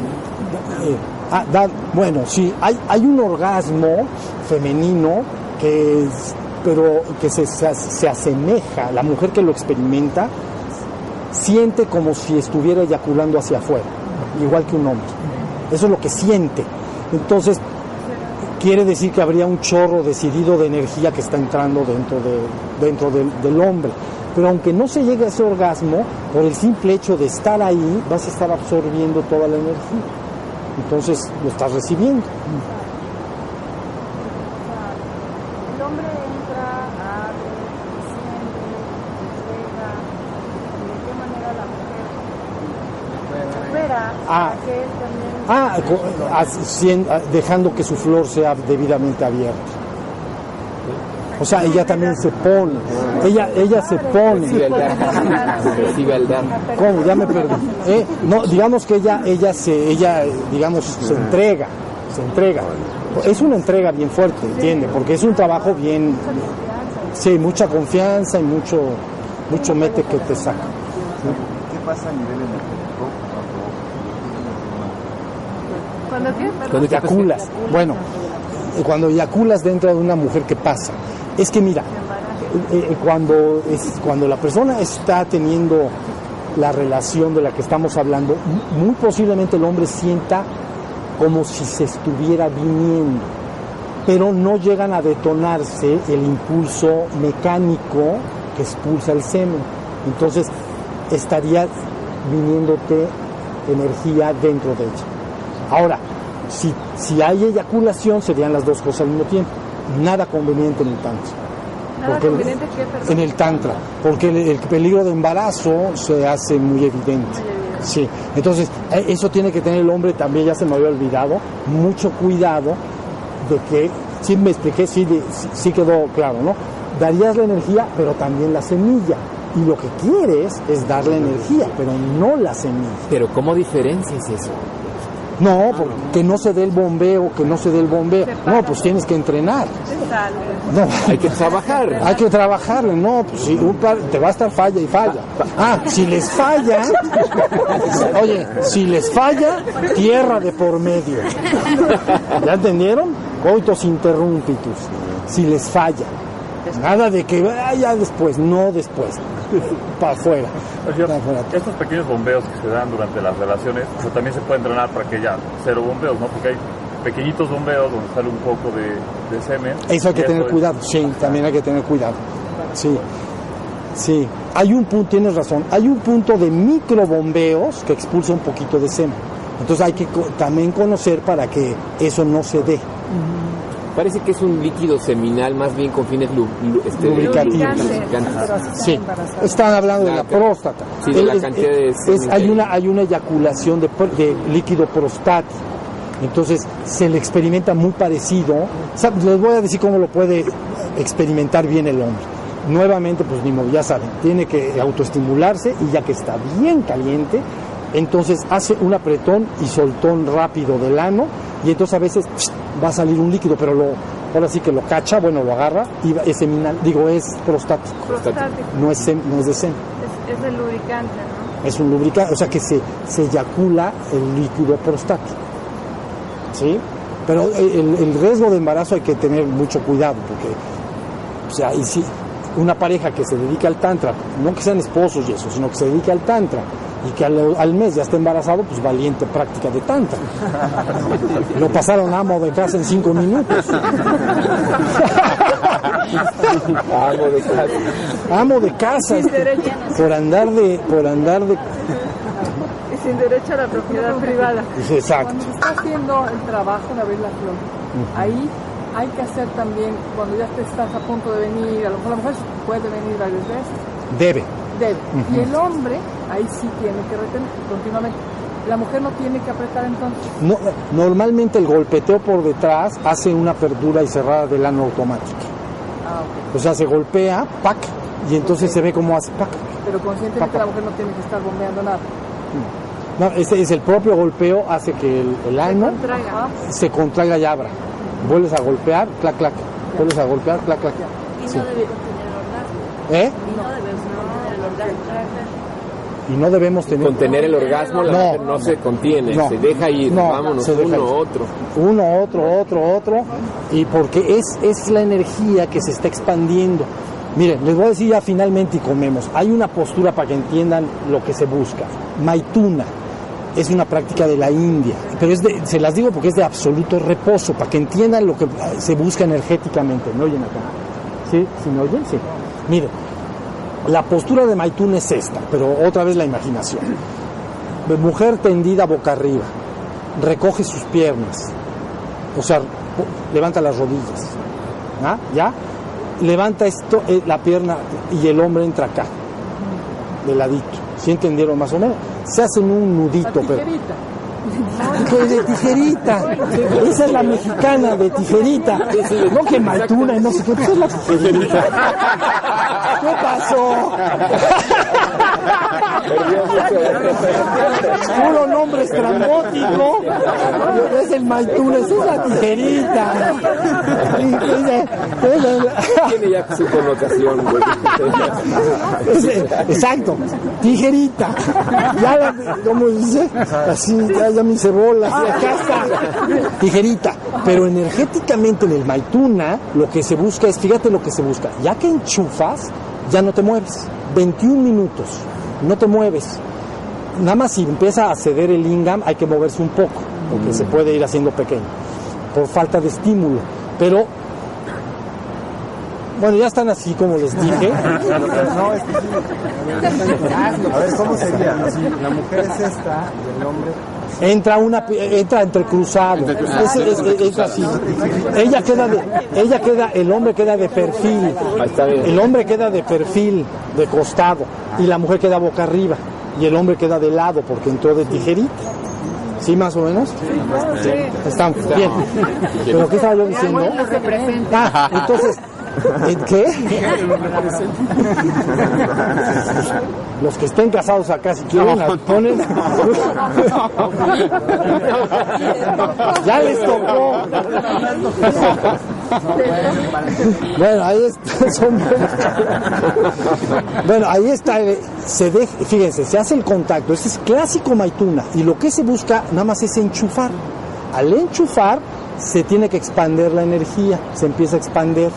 Eh, ah, da- bueno, sí, hay, hay un orgasmo femenino que es- pero que se, se, se asemeja, la mujer que lo experimenta siente como si estuviera eyaculando hacia afuera, igual que un hombre. Eso es lo que siente. Entonces, quiere decir que habría un chorro decidido de energía que está entrando dentro, de, dentro del, del hombre. Pero aunque no se llegue a ese orgasmo, por el simple hecho de estar ahí, vas a estar absorbiendo toda la energía. Entonces lo estás recibiendo. Ah. Ah, haci- ah, dejando que su flor sea debidamente abierta. O sea, ella también se pone. Ella, ella se pone. ¿Cómo? Ya me perdí. Eh, No, digamos que ella, ella se, ella, digamos, se entrega, se entrega. Es una entrega bien fuerte, ¿entiende? Porque es un trabajo bien, sí, mucha confianza y mucho, mucho mete que te saca. ¿Qué pasa a nivel energético Cuando? Cuando te Eyaculas. Bueno, cuando eyaculas dentro de una mujer, ¿qué pasa? Es que mira, eh, eh, cuando, es, cuando la persona está teniendo la relación de la que estamos hablando, muy posiblemente el hombre sienta como si se estuviera viniendo, pero no llegan a detonarse el impulso mecánico que expulsa el semen. Entonces estaría viniéndote energía dentro de ella. Ahora, si, si hay eyaculación, serían las dos cosas al mismo tiempo. Nada conveniente en el tantra. Nada Porque el- conveniente que, perdón. en el tantra, porque el, el peligro de embarazo se hace muy evidente. Sí, entonces eh, eso tiene que tener el hombre también, ya se me había olvidado, mucho cuidado de que, sí me expliqué, sí, de- sí, sí quedó claro, ¿no? Darías la energía, pero también la semilla. Y lo que quieres es darle energía, pero no la semilla. Pero ¿cómo diferencias eso? No, que no se dé el bombeo, que no se dé el bombeo. No, pues tienes que entrenar. No, Hay que trabajar. [LAUGHS] hay que trabajarle, no, pues si un par, te va a estar falla y falla. Ah, si les falla, [LAUGHS] oye, si les falla, tierra de por medio. ¿Ya entendieron? Coitos interrumpitus. Si les falla. Nada de que ah, ya después, no después. [LAUGHS] Para afuera. Estos pequeños bombeos que se dan durante las relaciones, o sea, también se puede entrenar para que ya cero bombeos, ¿no? Porque hay pequeñitos bombeos donde sale un poco de, de semen. Eso hay que tener es- cuidado, sí, también hay que tener cuidado. Sí, sí. Hay un punto, tienes razón, hay un punto de microbombeos que expulsa un poquito de semen. Entonces hay que co- también conocer para que eso no se dé. Parece que es un líquido seminal más bien con fines lu- lu- este, Lubricativos. lubricantes. Sí, están hablando de la próstata. sí, de la Es- cantidad de es- hay una hay una eyaculación de, líquido prostático. Entonces se le experimenta muy parecido. O sea, les voy a decir cómo lo puede experimentar bien el hombre. Nuevamente, pues ni modo, ya saben, tiene que autoestimularse y ya que está bien caliente, entonces hace un apretón y soltón rápido del ano y entonces a veces va a salir un líquido, pero lo, ahora sí que lo cacha, bueno, lo agarra y es seminal, digo, es prostático prostático. no es, sem- no es de semen, Es, es el lubricante, ¿no? es un lubricante, o sea que se, se eyacula el líquido prostático. ¿Sí? Pero el, el riesgo de embarazo hay que tener mucho cuidado, porque, o sea, y si una pareja que se dedica al tantra, no que sean esposos y eso, sino que se dedica al tantra y que al, al mes ya está embarazado, pues valiente práctica de tantra. [LAUGHS] Lo pasaron amo de casa en cinco minutos. Amo de casa. Amo de casa. Sin derecho, Por andar de, por andar de, y sin derecho a la propiedad privada. exacto. Cuando se está haciendo el trabajo de abrir la flor, ahí hay que hacer también, cuando ya te estás a punto de venir, a lo mejor la mujer puede venir varias veces, Debe. Debe. Y el hombre, ahí sí tiene que retener continuamente. La mujer no tiene que apretar entonces. No, normalmente el golpeteo por detrás hace una apertura y cerrada del ano automática. Ah, ok. O sea, se golpea, pac, y entonces se ve cómo hace pac. Pero conscientemente la mujer no tiene que estar bombeando nada. No, ese es el propio golpeo hace que el, el ano se contraiga y abra. Vuelves a golpear, clac, clac. Vuelves a golpear, clac, clac. Y Sí. no debe contener orgasmo. ¿Eh? Y no el orgasmo. Y no debemos tener... Contener el orgasmo, la No. mujer no se contiene, No. se deja ir, No, vámonos, se deja uno, ir. otro. uno, otro, otro, otro, y porque es, es la energía que se está expandiendo. Miren, les voy a decir ya finalmente y comemos. Hay una postura para que entiendan lo que se busca. Maituna es una práctica de la India, pero es de- se las digo porque es de absoluto reposo, para que entiendan lo que se busca energéticamente. ¿Me oyen acá? ¿Sí? ¿Sí me oyen? Sí. Miren, la postura de Maituna es esta, pero otra vez la imaginación. Mujer tendida boca arriba, recoge sus piernas, o sea, levanta las rodillas, ¿ah? ¿ya? Levanta esto, eh, la pierna y el hombre entra acá, de ladito. ¿Sí entendieron más o menos? Se hacen un nudito, pero... Tijerita. Que [LAUGHS] de tijerita. Esa es la mexicana de tijerita. No que maltuna y no sé qué. Pues es la tijerita. ¿Qué pasó? Puro nombre estrambótico. Es el maituna, esa es la tijerita. Tiene ya su. Ese- Exacto, tijerita. Ya la, ¿cómo dice? Así, ya, ya bolas. y acá está. Tijerita. Pero energéticamente en el Maituna, lo que se busca es, fíjate lo que se busca. Ya que enchufas, ya no te mueves. 21 minutos, no te mueves. Nada más si empieza a ceder el lingam, hay que moverse un poco, porque se puede ir haciendo pequeño, por falta de estímulo. Pero bueno, ya están así como les dije. [LAUGHS] No, es que [LAUGHS] A ver, ¿cómo sería? Si la mujer es esta y el hombre... Entra una entra entrecruzado. Es, es- es- es así. Ella queda de, ella queda, el hombre queda de perfil. El hombre queda de perfil, de costado, y la mujer queda boca arriba. Y el hombre queda de lado porque entró de tijerita. ¿Sí, más o menos? Sí. Están bien. ¿Pero qué estaba yo diciendo? Ah, entonces, ¿eh, ¿qué? Los que estén casados acá, si quieren, las ponen. ya les tocó. bueno, ahí está. son- bueno, ahí está. eh, Se deja, fíjense, se hace el contacto. Ese es clásico maituna. Y lo que se busca nada más es enchufar. Al enchufar, se tiene que expander la energía. Se empieza a expander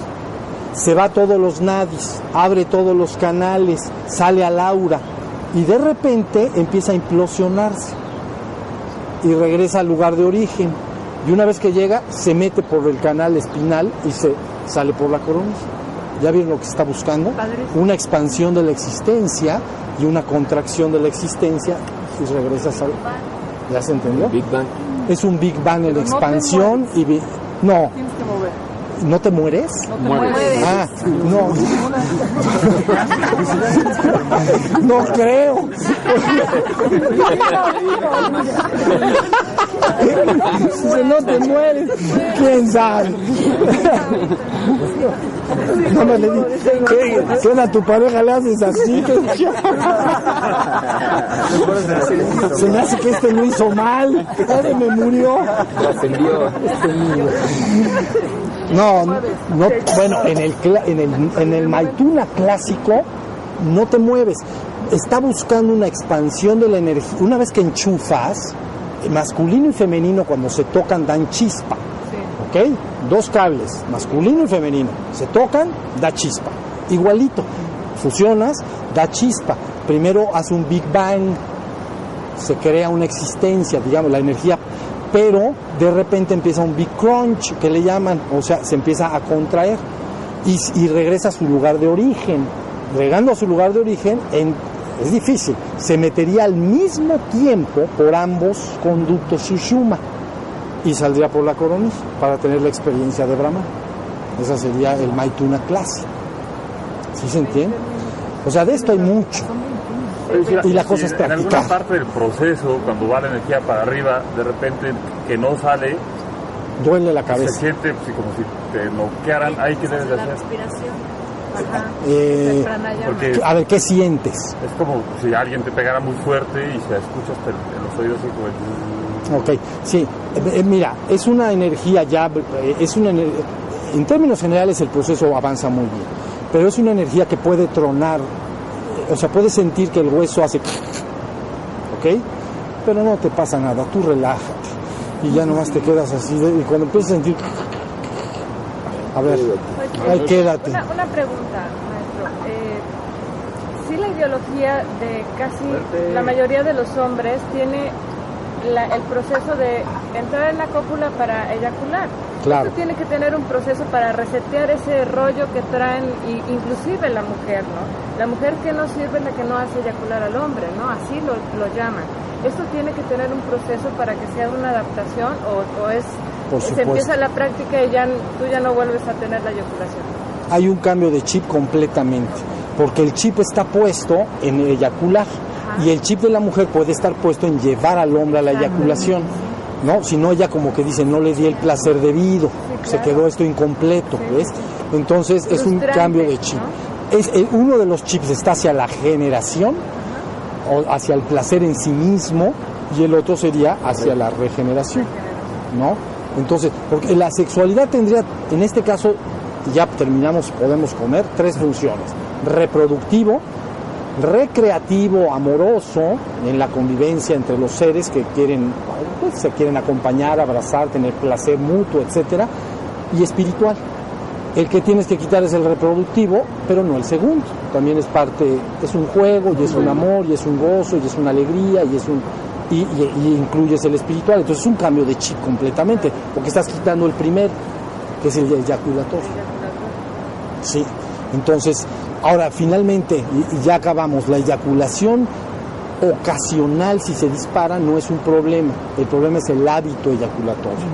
se va a todos los nadis, abre todos los canales, sale al aura y de repente empieza a implosionarse y regresa al lugar de origen. Y una vez que llega, se mete por el canal espinal y se sale por la coronilla. ¿Ya vieron lo que se está buscando? Una expansión de la existencia y una contracción de la existencia y regresas al... ¿Ya se entendió? Big Bang. Es un Big Bang en Pero no te expansión y... No, Tienes que mover. ¿No te mueres? No te mueves. Ah, no. No creo. Si no te mueres, quién sabe. No me le di. ¿Qué, qué a tu pareja le haces así? Se me hace que este lo hizo mal. Este me murió. Trascendió. No, no, bueno, en el, en el, en el Maituna clásico no te mueves. Está buscando una expansión de la energía. Una vez que enchufas, masculino y femenino cuando se tocan dan chispa. ¿Ok? Dos cables, masculino y femenino. Se tocan, da chispa. Igualito. Fusionas, da chispa. Primero hace un Big Bang, se crea una existencia, digamos, la energía, pero de repente empieza un big crunch, que le llaman, o sea, se empieza a contraer y, regresa a su lugar de origen. Llegando a su lugar de origen, en- es difícil, se metería al mismo tiempo por ambos conductos Sushuma. y saldría por la coronilla para tener la experiencia de Brahma. Esa sería el Maituna clase. ¿Sí se entiende? O sea, de esto hay mucho. Decir, Y la cosa es En alguna parte del proceso, cuando va la energía para arriba, de repente que no sale, Duele la se cabeza. siente pues, como si te noquearan. Ahí que debes de La hacer. respiración. Ajá. Eh. Porque a ver, ¿qué sientes? es como si alguien te pegara muy fuerte y se escucha hasta en los oídos como... el- Ok, sí. Eh, eh, mira, es una energía ya, eh, es una ener- en términos generales el proceso avanza muy bien, pero es una energía que puede tronar, o sea, puedes sentir que el hueso hace, ok, pero no te pasa nada, tú relájate y ya nomás te quedas así, de- y cuando empiezas a sentir, a ver, ahí quédate. Una, una pregunta, maestro. Eh, sí, la ideología de casi la mayoría de los hombres tiene la- el proceso de entrar en la cópula para eyacular. Claro. Esto tiene que tener un proceso para resetear ese rollo que traen, y, inclusive la mujer, ¿no? La mujer que no sirve es la que no hace eyacular al hombre, ¿no? Así lo, lo llaman. Esto tiene que tener un proceso para que sea una adaptación o, o es Por se empieza la práctica y ya tú ya no vuelves a tener la eyaculación. hay un cambio de chip completamente, porque el chip está puesto en eyacular y el chip de la mujer puede estar puesto en llevar al hombre a la eyaculación, ¿no? Si no, ella como que dice, no le di el placer debido, se claro. quedó esto incompleto, Sí, ¿ves? Entonces es un cambio de chip. Es, eh, uno de los chips está hacia la generación, o hacia el placer en sí mismo, y el otro sería hacia la regeneración. ¿no? Entonces, porque la sexualidad tendría, en este caso, ya terminamos, podemos comer, tres funciones. Reproductivo, recreativo, amoroso, en la convivencia entre los seres que quieren, pues, se quieren acompañar, abrazar, tener placer mutuo, etcétera, y espiritual. El que tienes que quitar es el reproductivo, pero no el segundo. También es parte, es un juego, y es un amor, y es un gozo, y es una alegría, y es un y, y- y incluyes el espiritual. Entonces es un cambio de chip completamente, porque estás quitando el primero, que es el eyaculatorio. Sí. Entonces, ahora finalmente, y, y ya acabamos, la eyaculación ocasional si se dispara no es un problema, el problema es el hábito eyaculatorio.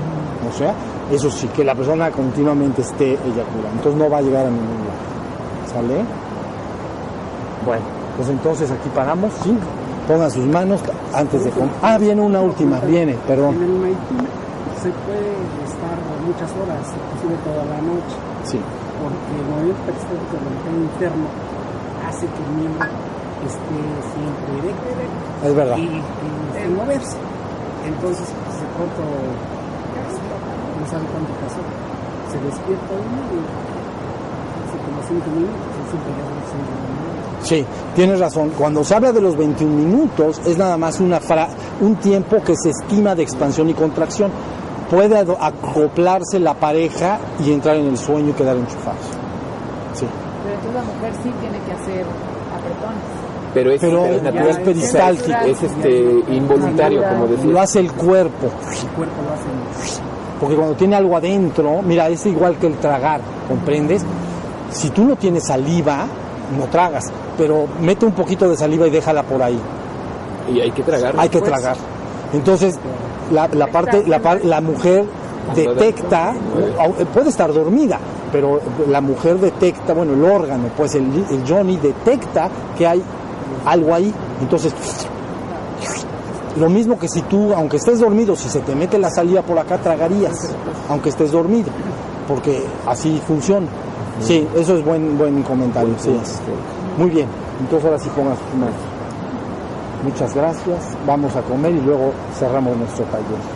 O sea, eso sí, que la persona continuamente esté eyaculando, entonces no va a llegar a ningún lado. ¿Sale? Bueno, pues entonces aquí paramos, ¿sí? Pongan sus manos antes de... Ah, viene una última, viene, perdón. En el se puede estar muchas horas, inclusive toda la noche, Sí. porque el movimiento peristático del interno hace que el miembro esté siempre erecto Es verdad. y, y sin moverse. Entonces, pues, de pronto, no sabe cuánto pasó, se despierta uno y hace como cinco minutos, y siempre ya son cinco minutos. Sí, tienes razón. Cuando se habla de los 21 minutos es nada más una fra- un tiempo que se estima de expansión y contracción. Puede acoplarse la pareja y entrar en el sueño y quedar enchufados. Sí. Pero entonces la mujer sí tiene que hacer apretones. Pero es, Pero es natural. es peristáltico. Es este involuntario, como Lo decía. hace el cuerpo. El cuerpo lo hace Porque cuando tiene algo adentro, mira, es igual que el tragar, ¿comprendes? Si tú no tienes saliva, no tragas, pero mete un poquito de saliva y déjala por ahí. Y hay que tragar. Hay que tragar. Entonces, la, la parte, la, la mujer detecta, puede estar dormida, pero la mujer detecta, bueno, el órgano, pues el, el Johnny detecta que hay algo ahí. Entonces, lo mismo que si tú, aunque estés dormido, si se te mete la saliva por acá, tragarías, aunque estés dormido, porque así funciona. Sí, eso es buen, buen comentario, sí. Muy bien, entonces ahora sí pongas manos. Muchas gracias, vamos a comer y luego cerramos nuestro taller.